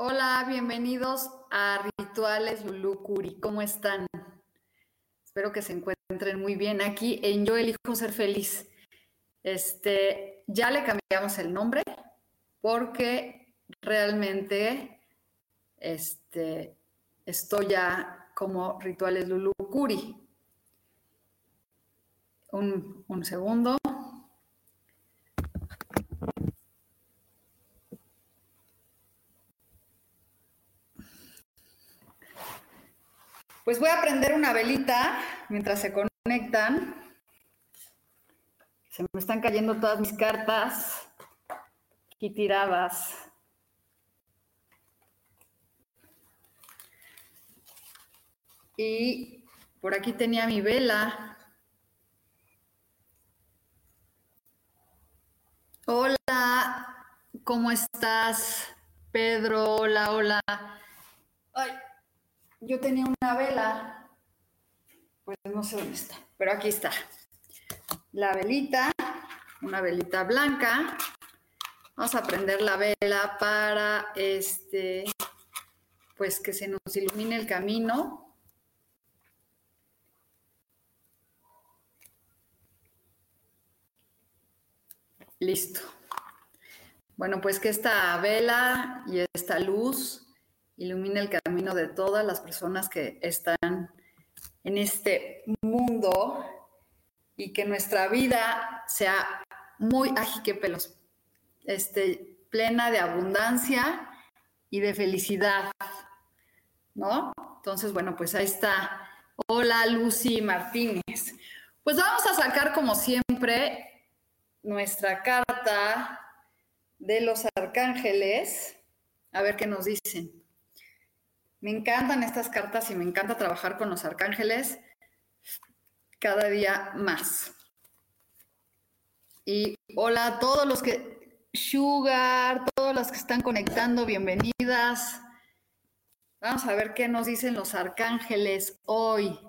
Hola, bienvenidos a Rituales Lulu Curi. ¿Cómo están? Espero que se encuentren muy bien aquí en Yo elijo ser feliz. Este, ya le cambiamos el nombre porque realmente este, estoy ya como Rituales Lulu Curi. Un, un segundo. Pues voy a prender una velita mientras se conectan. Se me están cayendo todas mis cartas aquí tiradas. Y por aquí tenía mi vela. Hola, ¿cómo estás? Pedro, hola, hola. Ay, yo tenía una vela, pues no sé dónde está, pero aquí está. La velita, una velita blanca. Vamos a prender la vela para este, pues que se nos ilumine el camino. Listo. Bueno, pues que esta vela y esta luz ilumine el camino de todas las personas que están en este mundo y que nuestra vida sea muy pelos, este, plena de abundancia y de felicidad, ¿no? Entonces, bueno, pues ahí está. Hola, Lucy Martínez. Pues vamos a sacar, como siempre, nuestra carta de los arcángeles, a ver qué nos dicen. Me encantan estas cartas y me encanta trabajar con los arcángeles cada día más. Y hola a todos los que, Sugar, todos los que están conectando, bienvenidas. Vamos a ver qué nos dicen los arcángeles hoy.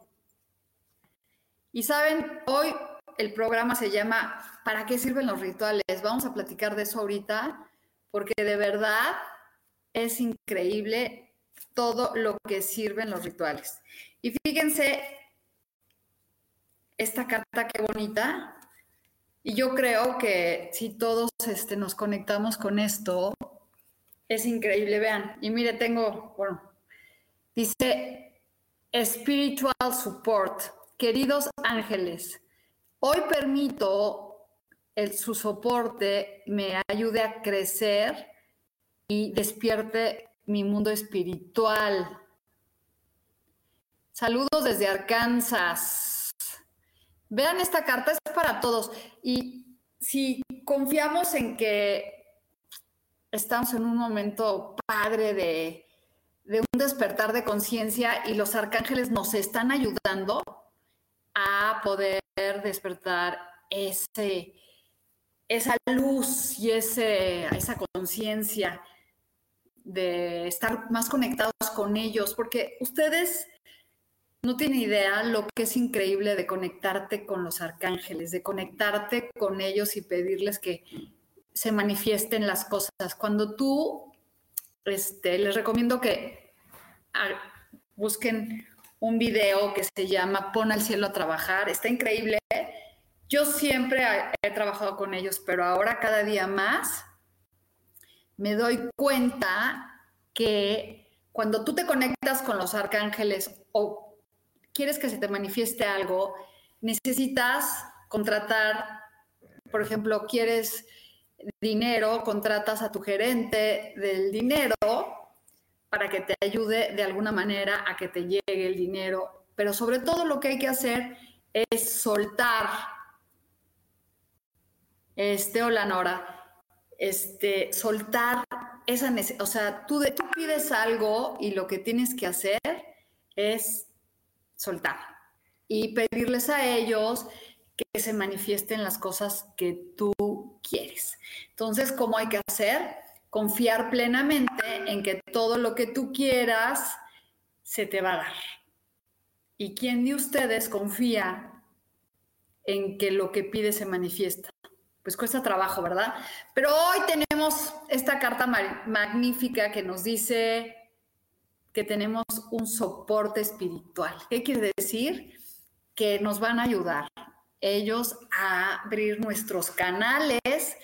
Y saben, hoy el programa se llama ¿Para qué sirven los rituales? Vamos a platicar de eso ahorita, porque de verdad es increíble todo lo que sirven los rituales. Y fíjense, esta carta qué bonita. Y yo creo que si todos este, nos conectamos con esto, es increíble. Vean, y mire, tengo, bueno, dice Spiritual Support. Queridos ángeles, hoy permito el, su soporte me ayude a crecer y despierte mi mundo espiritual. Saludos desde Arkansas. Vean, esta carta es para todos. Y si confiamos en que estamos en un momento padre de, de un despertar de conciencia y los arcángeles nos están ayudando a poder despertar ese, esa luz y ese, esa conciencia de estar más conectados con ellos, porque ustedes no tienen idea lo que es increíble de conectarte con los arcángeles, de conectarte con ellos y pedirles que se manifiesten las cosas. Cuando tú, este, les recomiendo que ah, busquen un video que se llama Pon al cielo a trabajar, está increíble. Yo siempre he trabajado con ellos, pero ahora cada día más me doy cuenta que cuando tú te conectas con los arcángeles o quieres que se te manifieste algo, necesitas contratar, por ejemplo, quieres dinero, contratas a tu gerente del dinero para que te ayude de alguna manera a que te llegue el dinero. Pero sobre todo lo que hay que hacer es soltar. Este, hola Nora, este, soltar esa necesidad, o sea, tú, tú pides algo y lo que tienes que hacer es soltar y pedirles a ellos que se manifiesten las cosas que tú quieres. Entonces, ¿cómo hay que hacer? Confiar plenamente en que todo lo que tú quieras se te va a dar. ¿Y quién de ustedes confía en que lo que pide se manifiesta? Pues cuesta trabajo, ¿verdad? Pero hoy tenemos esta carta magnífica que nos dice que tenemos un soporte espiritual. ¿Qué quiere decir? Que nos van a ayudar ellos a abrir nuestros canales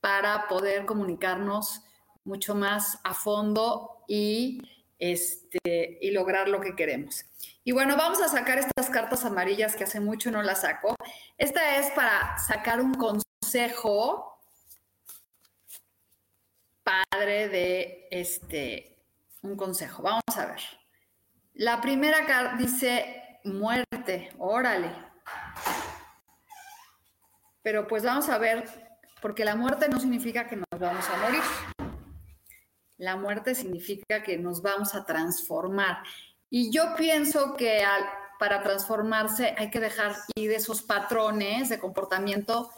para poder comunicarnos mucho más a fondo y, este, y lograr lo que queremos. Y bueno, vamos a sacar estas cartas amarillas que hace mucho no las saco. Esta es para sacar un consejo padre de este, un consejo. Vamos a ver. La primera carta dice muerte, órale. Pero pues vamos a ver, porque la muerte no significa que nos vamos a morir. La muerte significa que nos vamos a transformar. Y yo pienso que para transformarse hay que dejar ir esos patrones de comportamiento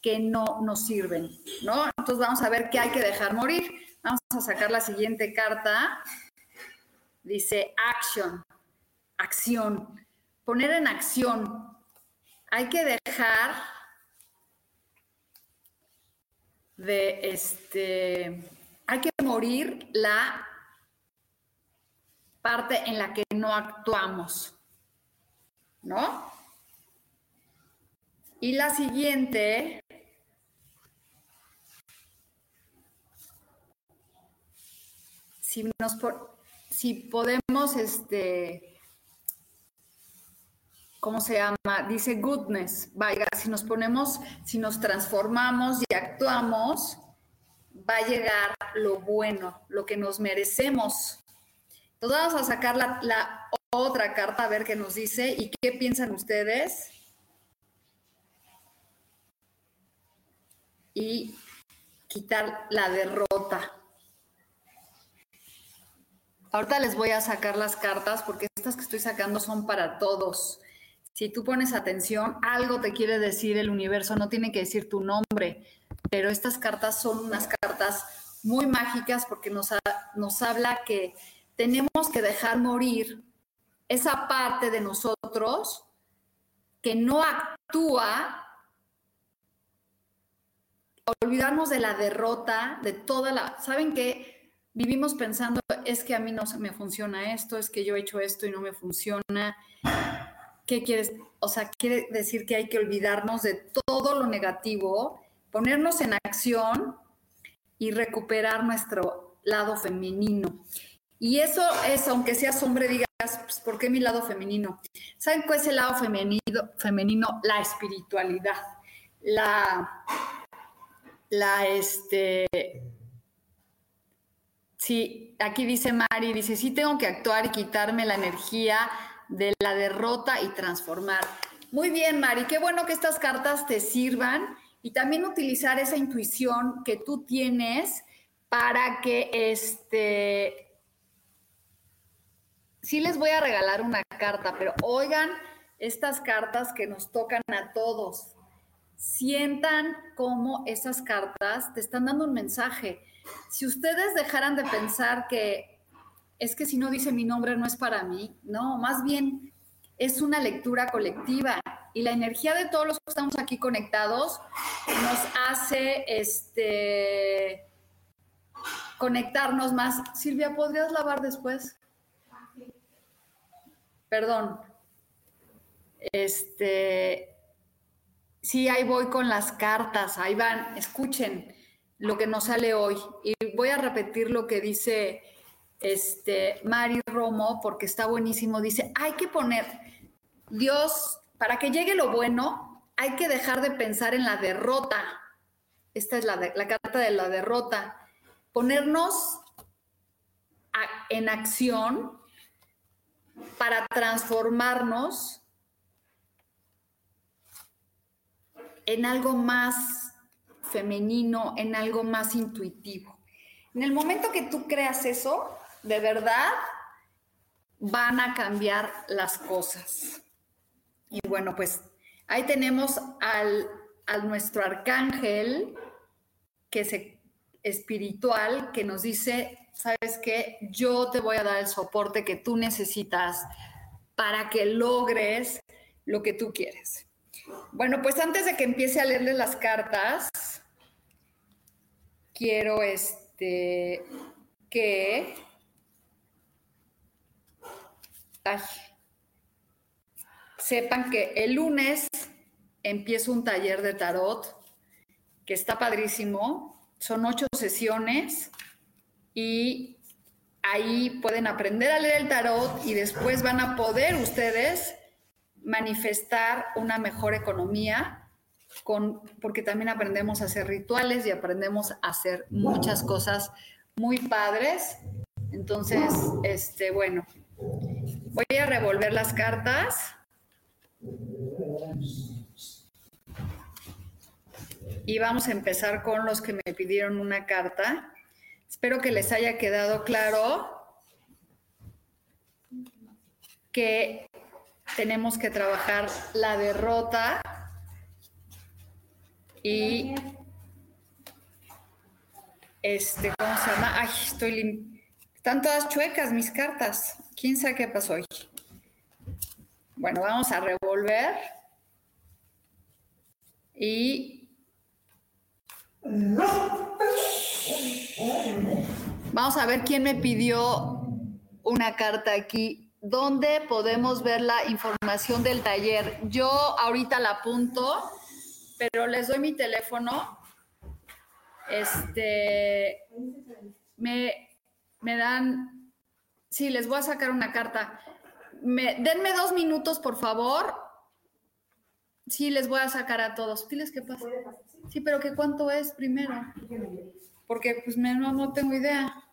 que no nos sirven, ¿no? Entonces vamos a ver qué hay que dejar morir. Vamos a sacar la siguiente carta. Dice action, acción, poner en acción. Hay que dejar de este, hay que morir la parte en la que no actuamos, ¿no? Y la siguiente, si, nos, si podemos, este, ¿cómo se llama? Dice goodness. Vaya, si nos ponemos, si nos transformamos y actuamos, va a llegar lo bueno, lo que nos merecemos. Entonces vamos a sacar la, otra carta a ver qué nos dice y qué piensan ustedes. Y quitar la derrota. Ahorita les voy a sacar las cartas porque estas que estoy sacando son para todos. Si tú pones atención, algo te quiere decir el universo, no tiene que decir tu nombre, pero estas cartas son unas cartas muy mágicas porque nos, nos habla que tenemos que dejar morir esa parte de nosotros que no actúa, olvidarnos de la derrota, de toda la... ¿Saben qué? Vivimos pensando, es que a mí no me funciona esto, es que yo he hecho esto y no me funciona ¿Qué quieres? O sea, quiere decir que hay que olvidarnos de todo lo negativo, ponernos en acción y recuperar nuestro lado femenino. Y eso es, aunque seas hombre, digas, pues, ¿por qué mi lado femenino? ¿Saben cuál es el lado femenino? femenino? La espiritualidad, la, la, este, sí, aquí dice Mari, dice, sí tengo que actuar y quitarme la energía de la derrota y transformar. Muy bien, Mari, qué bueno que estas cartas te sirvan y también utilizar esa intuición que tú tienes para que este... Sí les voy a regalar una carta, pero oigan estas cartas que nos tocan a todos. Sientan cómo esas cartas te están dando un mensaje. Si ustedes dejaran de pensar que es que si no dice mi nombre no es para mí. No, más bien es una lectura colectiva y la energía de todos los que estamos aquí conectados nos hace este conectarnos más. Silvia, ¿podrías lavar después? Perdón. Este, sí, ahí voy con las cartas, ahí van, escuchen lo que nos sale hoy. Y voy a repetir lo que dice este, Mari Romo, porque está buenísimo, dice, hay que poner, Dios, para que llegue lo bueno, hay que dejar de pensar en la derrota. Esta es la, carta de la derrota. Ponernos en acción para transformarnos en algo más femenino, en algo más intuitivo. En el momento que tú creas eso, de verdad van a cambiar las cosas. Y bueno, pues ahí tenemos al, a nuestro arcángel que es espiritual que nos dice, sabes qué, yo te voy a dar el soporte que tú necesitas para que logres lo que tú quieres. Bueno, pues antes de que empiece a leerle las cartas, quiero este que sepan que el lunes empiezo un taller de tarot que está padrísimo. Son ocho sesiones y ahí pueden aprender a leer el tarot y después van a poder ustedes manifestar una mejor economía con, porque también aprendemos a hacer rituales y aprendemos a hacer muchas cosas muy padres. Entonces, este, bueno, voy a revolver las cartas. Y vamos a empezar con los que me pidieron una carta. Espero que les haya quedado claro que tenemos que trabajar la derrota y este, ¿cómo se llama? Ay, estoy están todas chuecas mis cartas. ¿Quién sabe qué pasó hoy? Bueno, vamos a revolver y vamos a ver quién me pidió una carta aquí ¿Dónde podemos ver la información del taller? Yo ahorita la apunto, pero les doy mi teléfono. Este, me, me dan, sí, les voy a sacar una carta. Me, denme dos minutos, por favor. Sí, les voy a sacar a todos. Diles qué pasa. Sí, pero que cuánto es primero. Porque pues no, no tengo idea.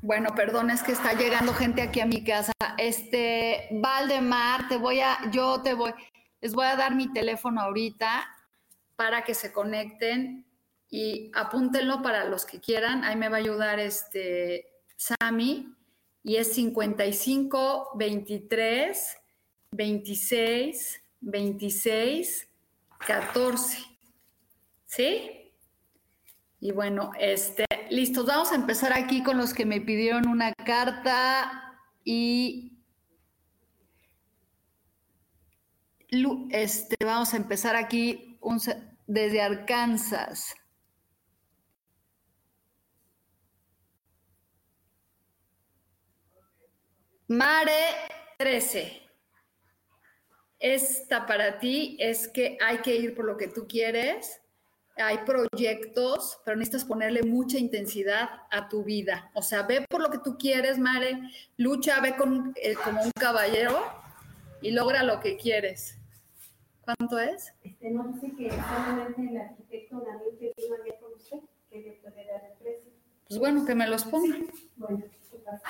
Bueno, perdón, es que está llegando gente aquí a mi casa. Este, Valdemar, te voy a, yo te voy, les voy a dar mi teléfono ahorita para que se conecten y apúntenlo para los que quieran. Ahí me va a ayudar este Sami y es 55 23 26 26 14. ¿Sí? Y bueno, este, listos, vamos a empezar aquí con los que me pidieron una carta y este, vamos a empezar aquí desde Arkansas. Mare 13. Esta para ti es que hay que ir por lo que tú quieres hay proyectos, pero necesitas ponerle mucha intensidad a tu vida. O sea, ve por lo que tú quieres, Mare, lucha, ve con, eh, como un caballero y logra lo que quieres. ¿Cuánto es? Este, no sé que solamente el arquitecto Daniel que vino ayer con usted, que le puede dar el precio. Pues bueno, que me los ponga. Bueno, ¿qué pasa?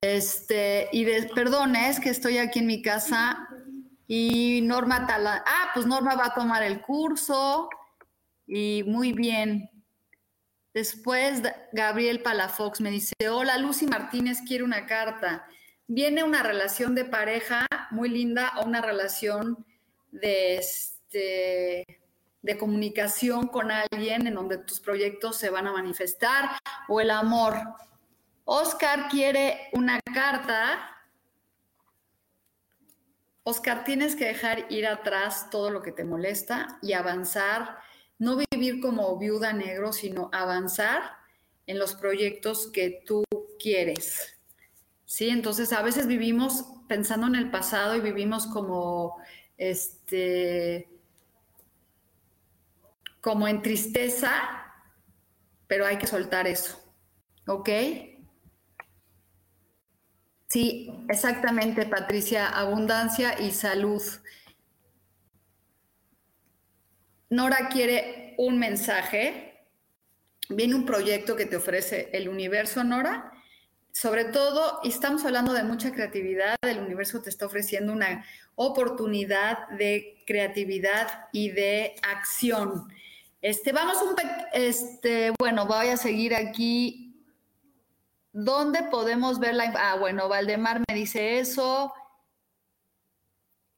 Este, y de, perdón, es que estoy aquí en mi casa y Norma Talán, ah, pues Norma va a tomar el curso y muy bien. Después Gabriel Palafox me dice, hola Lucy Martínez, quiere una carta. Viene una relación de pareja muy linda o una relación de, este, de comunicación con alguien en donde tus proyectos se van a manifestar o el amor. Oscar quiere una carta Oscar, tienes que dejar ir atrás todo lo que te molesta y avanzar, no vivir como viuda negro, sino avanzar en los proyectos que tú quieres. Sí, entonces a veces vivimos pensando en el pasado y vivimos como este como en tristeza, pero hay que soltar eso. ¿Ok? Sí, exactamente, Patricia. Abundancia y salud. Nora quiere un mensaje. Viene un proyecto que te ofrece el universo, Nora. Sobre todo, estamos hablando de mucha creatividad, el universo te está ofreciendo una oportunidad de creatividad y de acción. Este, vamos un este, bueno, voy a seguir aquí. ¿Dónde podemos ver la Ah, bueno, Valdemar me dice eso.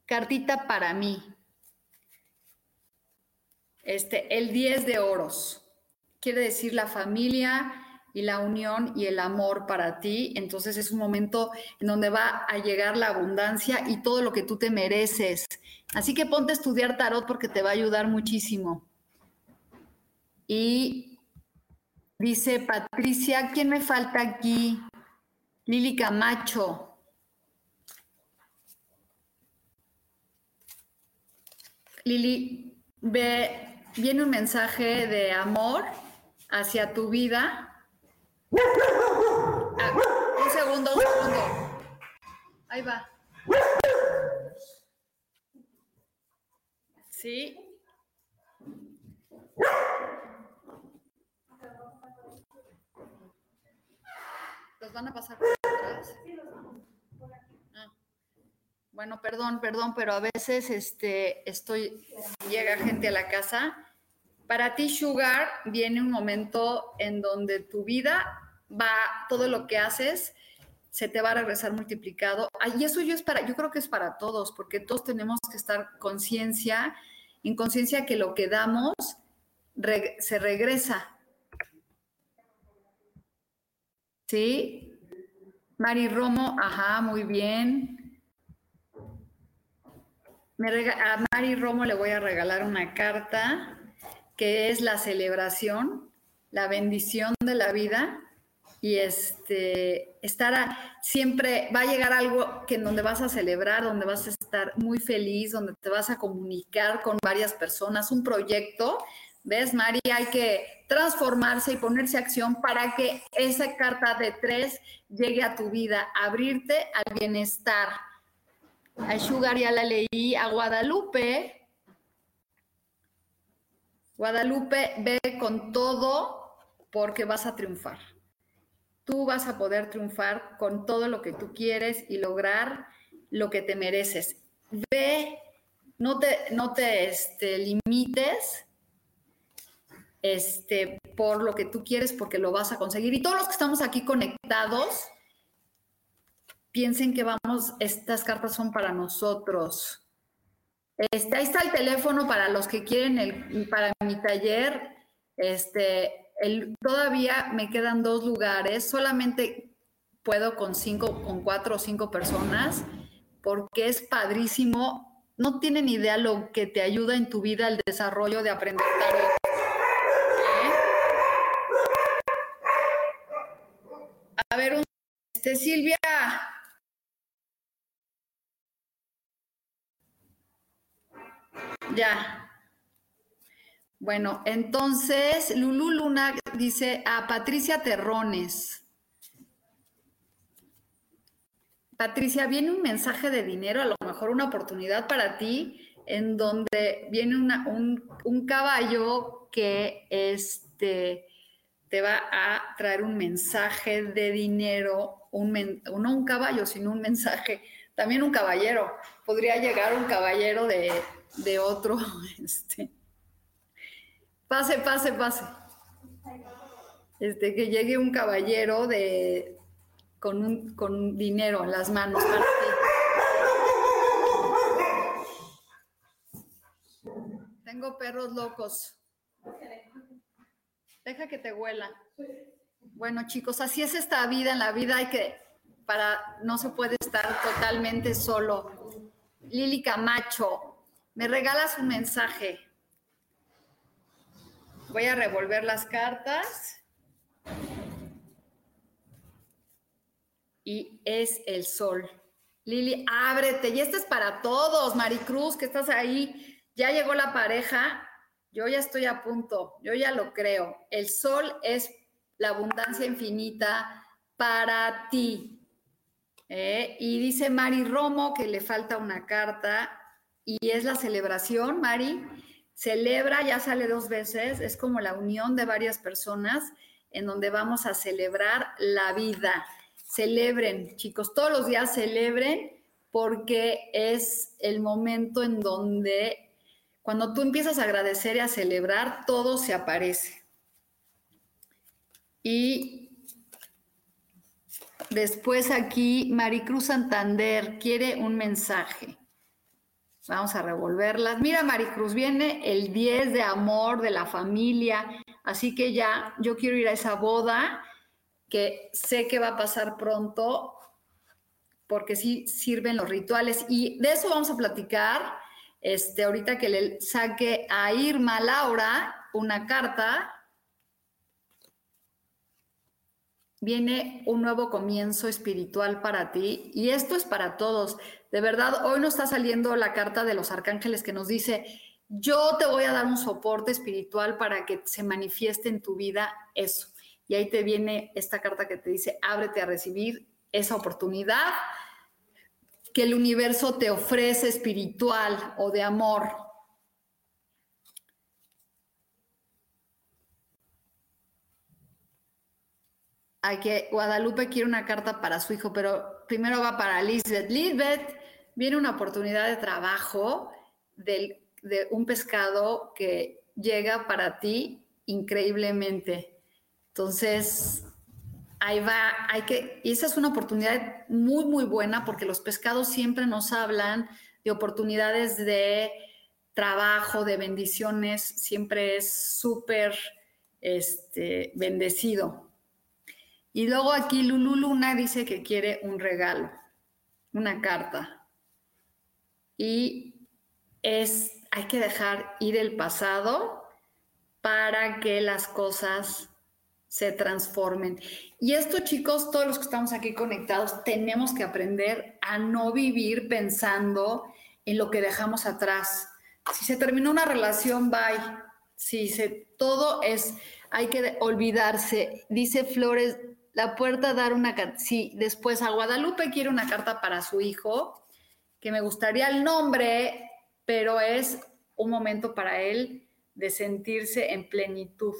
Cartita para mí. Este, el 10 de oros. Quiere decir la familia y la unión y el amor para ti. Entonces es un momento en donde va a llegar la abundancia y todo lo que tú te mereces. Así que ponte a estudiar tarot porque te va a ayudar muchísimo. Y dice Patricia, ¿quién me falta aquí? Lili Camacho. Lili, ve viene un mensaje de amor hacia tu vida. Ah, un segundo, un segundo. Ahí va. Sí. ¿Los van a pasar atrás? Bueno, perdón, perdón, pero a veces este, estoy, llega gente a la casa. Para ti, Sugar, viene un momento en donde tu vida va, todo lo que haces, se te va a regresar multiplicado. Y eso yo es para, yo creo que es para todos, porque todos tenemos que estar conciencia, en conciencia que lo que damos se regresa. ¿Sí? Mari Romo, ajá, muy bien a Mari Romo le voy a regalar una carta que es la celebración, la bendición de la vida y este estar siempre va a llegar algo que en donde vas a celebrar, donde vas a estar muy feliz, donde te vas a comunicar con varias personas, un proyecto. ¿Ves, Mari? Hay que transformarse y ponerse acción para que esa carta de tres llegue a tu vida, abrirte al bienestar, a Sugar ya la leí, a Guadalupe. Guadalupe, ve con todo porque vas a triunfar. Tú vas a poder triunfar con todo lo que tú quieres y lograr lo que te mereces. Ve, no te, no te este, limites este, por lo que tú quieres porque lo vas a conseguir. Y todos los que estamos aquí conectados, piensen que vamos, estas cartas son para nosotros. Este, ahí está el teléfono para los que quieren el, para mi taller. Este, todavía me quedan dos lugares, solamente puedo con cinco, con cuatro o cinco personas, porque es padrísimo. No tienen idea lo que te ayuda en tu vida el desarrollo de aprender tarot. ¿Eh? Ver, este, Silvia, Ya. Bueno, entonces Lulu Luna dice a Patricia Terrones. Patricia, viene un mensaje de dinero, a lo mejor una oportunidad para ti, en donde viene un, caballo que este, te va a traer un mensaje de dinero, un, no un caballo, sino un mensaje, también un caballero. Podría llegar un caballero de, de otro. Este. Pase, pase, pase. Este, que llegue un caballero de, con, un, con dinero en las manos para Tengo perros locos. Deja que te huela. Bueno, chicos, así es esta vida. En la vida hay que, para, no se puede estar totalmente solo. Lili Camacho, me regalas un mensaje. Voy a revolver las cartas. Y es el sol. Lili, ábrete. Y este es para todos, Maricruz, que estás ahí. Ya llegó la pareja. Yo ya estoy a punto, yo ya lo creo. El sol es la abundancia infinita para ti. ¿eh? Y dice Mari Romo que le falta una carta y es la celebración, Mari. Celebra, ya sale dos veces, es como la unión de varias personas en donde vamos a celebrar la vida. Celebren, chicos, todos los días celebren porque es el momento en donde cuando tú empiezas a agradecer y a celebrar, todo se aparece. Y después aquí Maricruz Santander quiere un mensaje. Vamos a revolverlas. Mira, Maricruz, viene el 10 de amor de la familia, así que ya yo quiero ir a esa boda que sé que va a pasar pronto porque sí sirven los rituales y de eso vamos a platicar. Este, ahorita que le saque a Irma Laura una carta viene un nuevo comienzo espiritual para ti y esto es para todos. De verdad, hoy nos está saliendo la carta de los arcángeles que nos dice, yo te voy a dar un soporte espiritual para que se manifieste en tu vida eso. Y ahí te viene esta carta que te dice, ábrete a recibir esa oportunidad que el universo te ofrece espiritual o de amor. Hay que Guadalupe quiere una carta para su hijo, pero primero va para Lisbeth. Lisbeth, viene una oportunidad de trabajo de un pescado que llega para ti increíblemente. Entonces, ahí va, hay que, y esa es una oportunidad muy, muy buena porque los pescados siempre nos hablan de oportunidades de trabajo, de bendiciones, siempre es súper este, bendecido. Y luego aquí Lulu Luna dice que quiere un regalo, una carta. Y es, hay que dejar ir el pasado para que las cosas se transformen. Y esto, chicos, todos los que estamos aquí conectados, tenemos que aprender a no vivir pensando en lo que dejamos atrás. Si se terminó una relación, bye. Si se, todo es, hay que olvidarse. Dice Flores, la puerta dar una carta. Sí, después a Guadalupe quiere una carta para su hijo, que me gustaría el nombre, pero es un momento para él de sentirse en plenitud,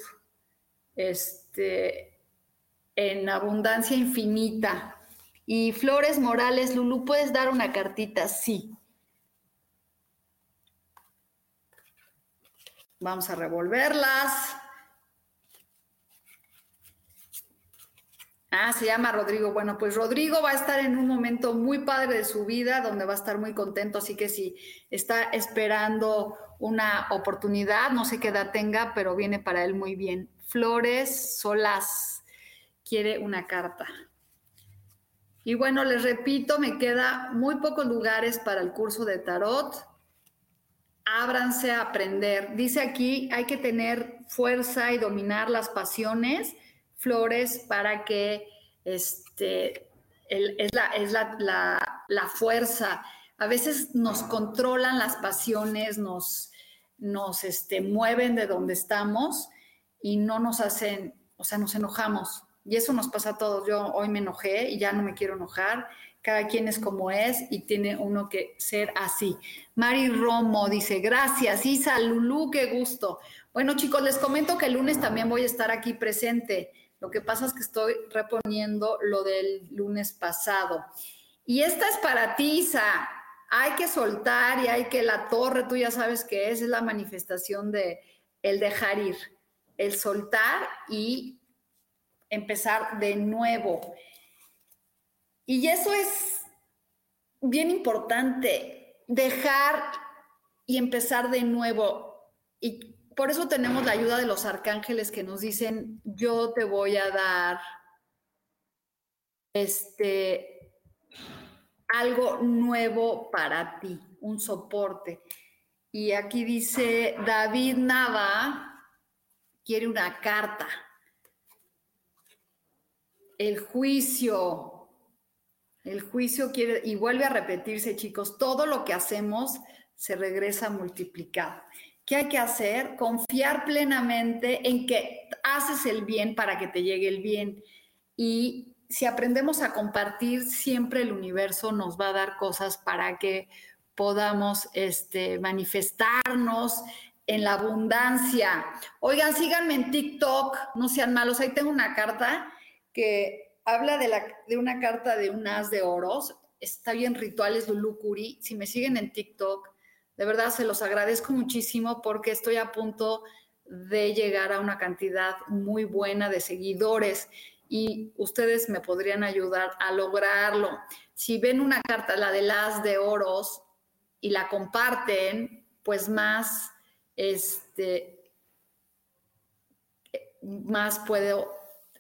este, en abundancia infinita. Y Flores Morales, Lulu, ¿puedes dar una cartita? Sí. Vamos a revolverlas. Ah, se llama Rodrigo. Bueno, pues Rodrigo va a estar en un momento muy padre de su vida, donde va a estar muy contento, así que si está esperando una oportunidad, no sé qué edad tenga, pero viene para él muy bien. Flores Solás quiere una carta. Y bueno, les repito, me queda muy pocos lugares para el curso de tarot. Ábranse a aprender. Dice aquí, hay que tener fuerza y dominar las pasiones flores para que este, es, la, es la, fuerza. A veces nos controlan las pasiones, nos, nos este, mueven de donde estamos y no nos hacen, o sea, nos enojamos. Y eso nos pasa a todos. Yo hoy me enojé y ya no me quiero enojar. Cada quien es como es y tiene uno que ser así. Mari Romo dice, gracias. Isa Lulú, qué gusto. Bueno, chicos, les comento que el lunes también voy a estar aquí presente. Lo que pasa es que estoy reponiendo lo del lunes pasado. Y esta es para ti, Isa. Hay que soltar y hay que la torre, tú ya sabes que es, es la manifestación de el dejar ir, el soltar y empezar de nuevo. Y eso es bien importante, dejar y empezar de nuevo. Y por eso tenemos la ayuda de los arcángeles que nos dicen, yo te voy a dar este algo nuevo para ti, un soporte. Y aquí dice David Nava quiere una carta. El juicio, el juicio quiere, y vuelve a repetirse, chicos, todo lo que hacemos se regresa multiplicado. ¿Qué hay que hacer? Confiar plenamente en que haces el bien para que te llegue el bien. Y si aprendemos a compartir, siempre el universo nos va a dar cosas para que podamos este, manifestarnos en la abundancia. Oigan, síganme en TikTok, no sean malos. Ahí tengo una carta que habla de, una carta de un as de oros. Está bien, rituales Lulukuri. Si me siguen en TikTok, de verdad se los agradezco muchísimo porque estoy a punto de llegar a una cantidad muy buena de seguidores y ustedes me podrían ayudar a lograrlo. Si ven una carta, la de las de oros, y la comparten, pues más, este, más puedo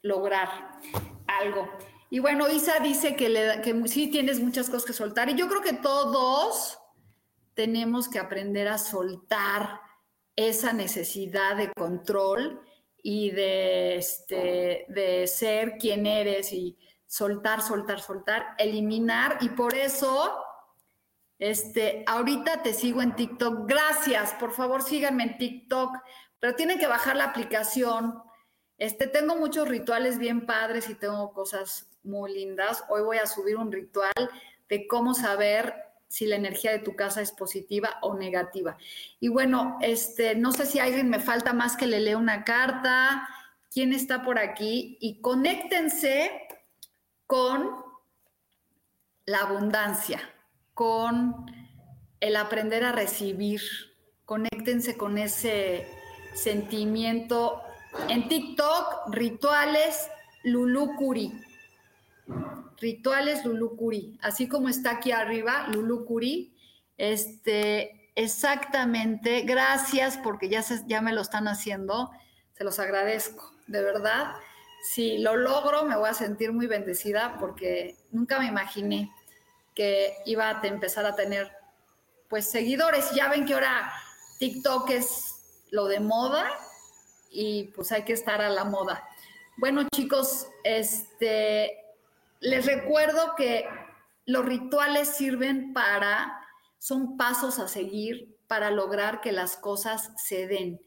lograr algo. Y bueno, Isa dice que, le, que sí tienes muchas cosas que soltar y yo creo que todos tenemos que aprender a soltar esa necesidad de control y de, este, de ser quien eres y soltar, soltar, soltar, eliminar. Y por eso, este, ahorita te sigo en TikTok. Gracias, por favor síganme en TikTok, pero tienen que bajar la aplicación. Este, tengo muchos rituales bien padres y tengo cosas muy lindas. Hoy voy a subir un ritual de cómo saber si la energía de tu casa es positiva o negativa. Y bueno, este, no sé si alguien me falta más que le lea una carta, quién está por aquí y conéctense con la abundancia, con el aprender a recibir, conéctense con ese sentimiento. En TikTok, rituales Lulukuri Rituales Lulucuri, así como está aquí arriba, Lulucuri, este, exactamente, gracias porque ya, ya me lo están haciendo, se los agradezco, de verdad. Si lo logro, me voy a sentir muy bendecida porque nunca me imaginé que iba a empezar a tener pues seguidores. Ya ven que ahora TikTok es lo de moda y pues hay que estar a la moda. Bueno, chicos, este les recuerdo que los rituales sirven para, son pasos a seguir para lograr que las cosas se den.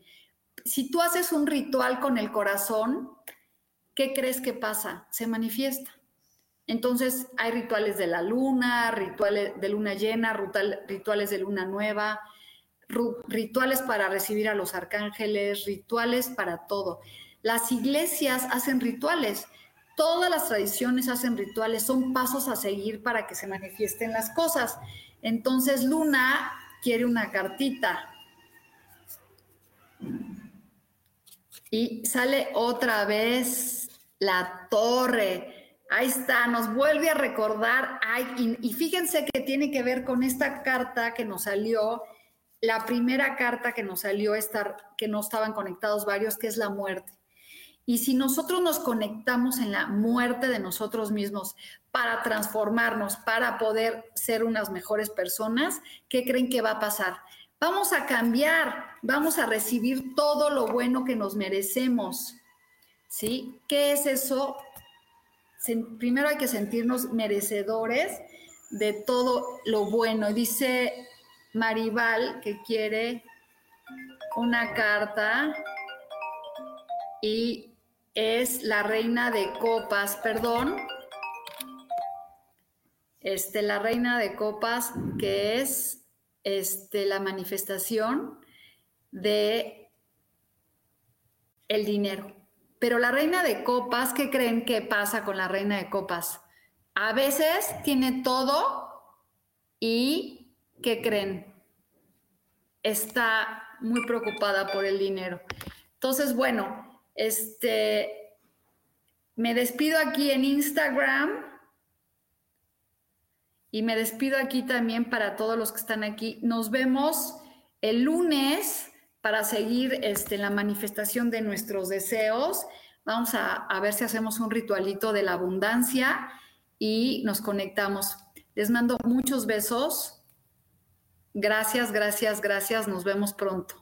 Si tú haces un ritual con el corazón, ¿qué crees que pasa? Se manifiesta. Entonces hay rituales de la luna, rituales de luna llena, rituales de luna nueva, rituales para recibir a los arcángeles, rituales para todo. Las iglesias hacen rituales Todas las tradiciones hacen rituales, son pasos a seguir para que se manifiesten las cosas. Entonces Luna quiere una cartita. Y sale otra vez la torre. Ahí está, nos vuelve a recordar. Y, y, fíjense que tiene que ver con esta carta que nos salió, la primera carta que nos salió, estar, que no estaban conectados varios, que es la muerte. Y si nosotros nos conectamos en la muerte de nosotros mismos para transformarnos, para poder ser unas mejores personas, ¿qué creen que va a pasar? Vamos a cambiar, vamos a recibir todo lo bueno que nos merecemos. ¿Sí? ¿Qué es eso? Primero hay que sentirnos merecedores de todo lo bueno. Dice Maribal que quiere una carta y es la reina de copas, perdón. Este, la reina de copas, que es este, la manifestación de el dinero. Pero la reina de copas, ¿qué creen que pasa con la reina de copas? A veces tiene todo y, ¿qué creen? Está muy preocupada por el dinero. Entonces, bueno, este, me despido aquí en Instagram y me despido aquí también para todos los que están aquí. Nos vemos el lunes para seguir este, la manifestación de nuestros deseos. Vamos a, a ver si hacemos un ritualito de la abundancia y nos conectamos. Les mando muchos besos. Gracias, gracias, gracias. Nos vemos pronto.